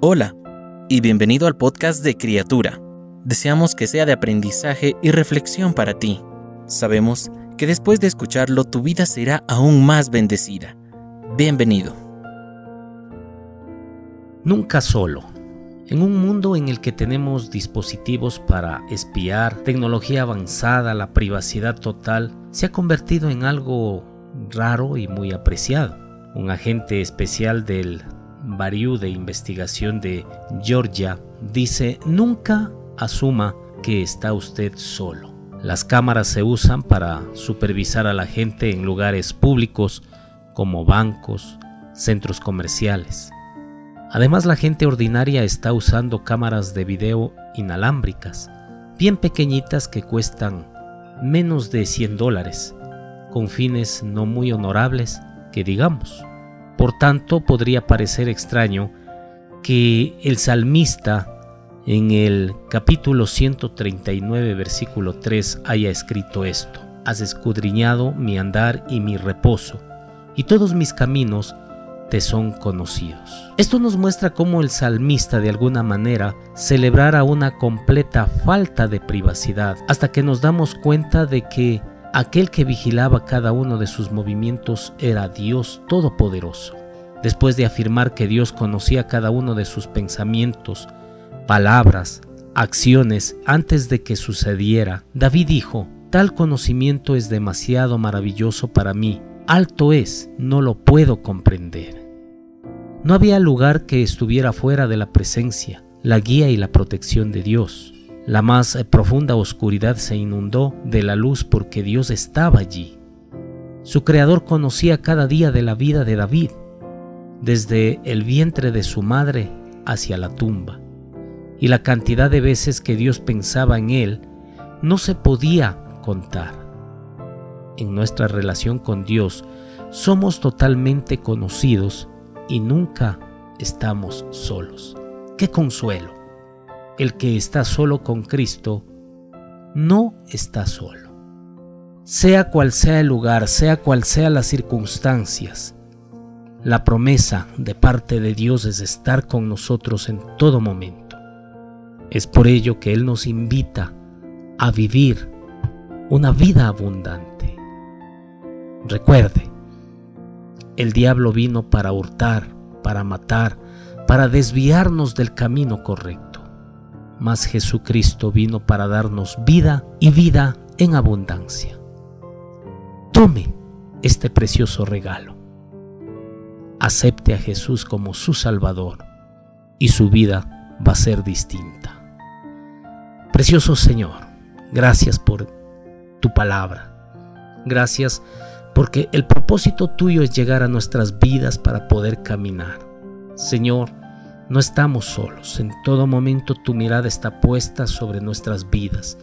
Hola y bienvenido al podcast de Criatura. Deseamos que sea de aprendizaje y reflexión para ti. Sabemos que después de escucharlo tu vida será aún más bendecida. Bienvenido. Nunca solo. En un mundo en el que tenemos dispositivos para espiar, tecnología avanzada, la privacidad total, se ha convertido en algo raro y muy apreciado. Un agente especial del Bariu de Investigación de Georgia dice, nunca asuma que está usted solo. Las cámaras se usan para supervisar a la gente en lugares públicos como bancos, centros comerciales. Además, la gente ordinaria está usando cámaras de video inalámbricas, bien pequeñitas que cuestan menos de 100 dólares, con fines no muy honorables que digamos. Por tanto, podría parecer extraño que el salmista en el capítulo 139, versículo 3 haya escrito esto. Has escudriñado mi andar y mi reposo, y todos mis caminos te son conocidos. Esto nos muestra cómo el salmista de alguna manera celebrara una completa falta de privacidad, hasta que nos damos cuenta de que Aquel que vigilaba cada uno de sus movimientos era Dios Todopoderoso. Después de afirmar que Dios conocía cada uno de sus pensamientos, palabras, acciones antes de que sucediera, David dijo, Tal conocimiento es demasiado maravilloso para mí, alto es, no lo puedo comprender. No había lugar que estuviera fuera de la presencia, la guía y la protección de Dios. La más profunda oscuridad se inundó de la luz porque Dios estaba allí. Su creador conocía cada día de la vida de David, desde el vientre de su madre hacia la tumba, y la cantidad de veces que Dios pensaba en él no se podía contar. En nuestra relación con Dios somos totalmente conocidos y nunca estamos solos. ¡Qué consuelo! El que está solo con Cristo no está solo. Sea cual sea el lugar, sea cual sea las circunstancias, la promesa de parte de Dios es estar con nosotros en todo momento. Es por ello que Él nos invita a vivir una vida abundante. Recuerde, el diablo vino para hurtar, para matar, para desviarnos del camino correcto mas Jesucristo vino para darnos vida y vida en abundancia. Tome este precioso regalo. Acepte a Jesús como su Salvador y su vida va a ser distinta. Precioso Señor, gracias por tu palabra. Gracias porque el propósito tuyo es llegar a nuestras vidas para poder caminar. Señor, no estamos solos, en todo momento tu mirada está puesta sobre nuestras vidas.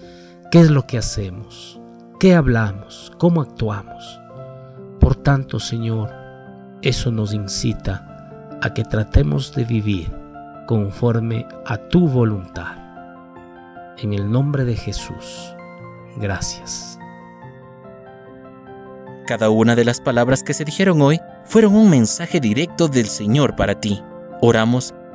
¿Qué es lo que hacemos? ¿Qué hablamos? ¿Cómo actuamos? Por tanto, Señor, eso nos incita a que tratemos de vivir conforme a tu voluntad. En el nombre de Jesús, gracias. Cada una de las palabras que se dijeron hoy fueron un mensaje directo del Señor para ti. Oramos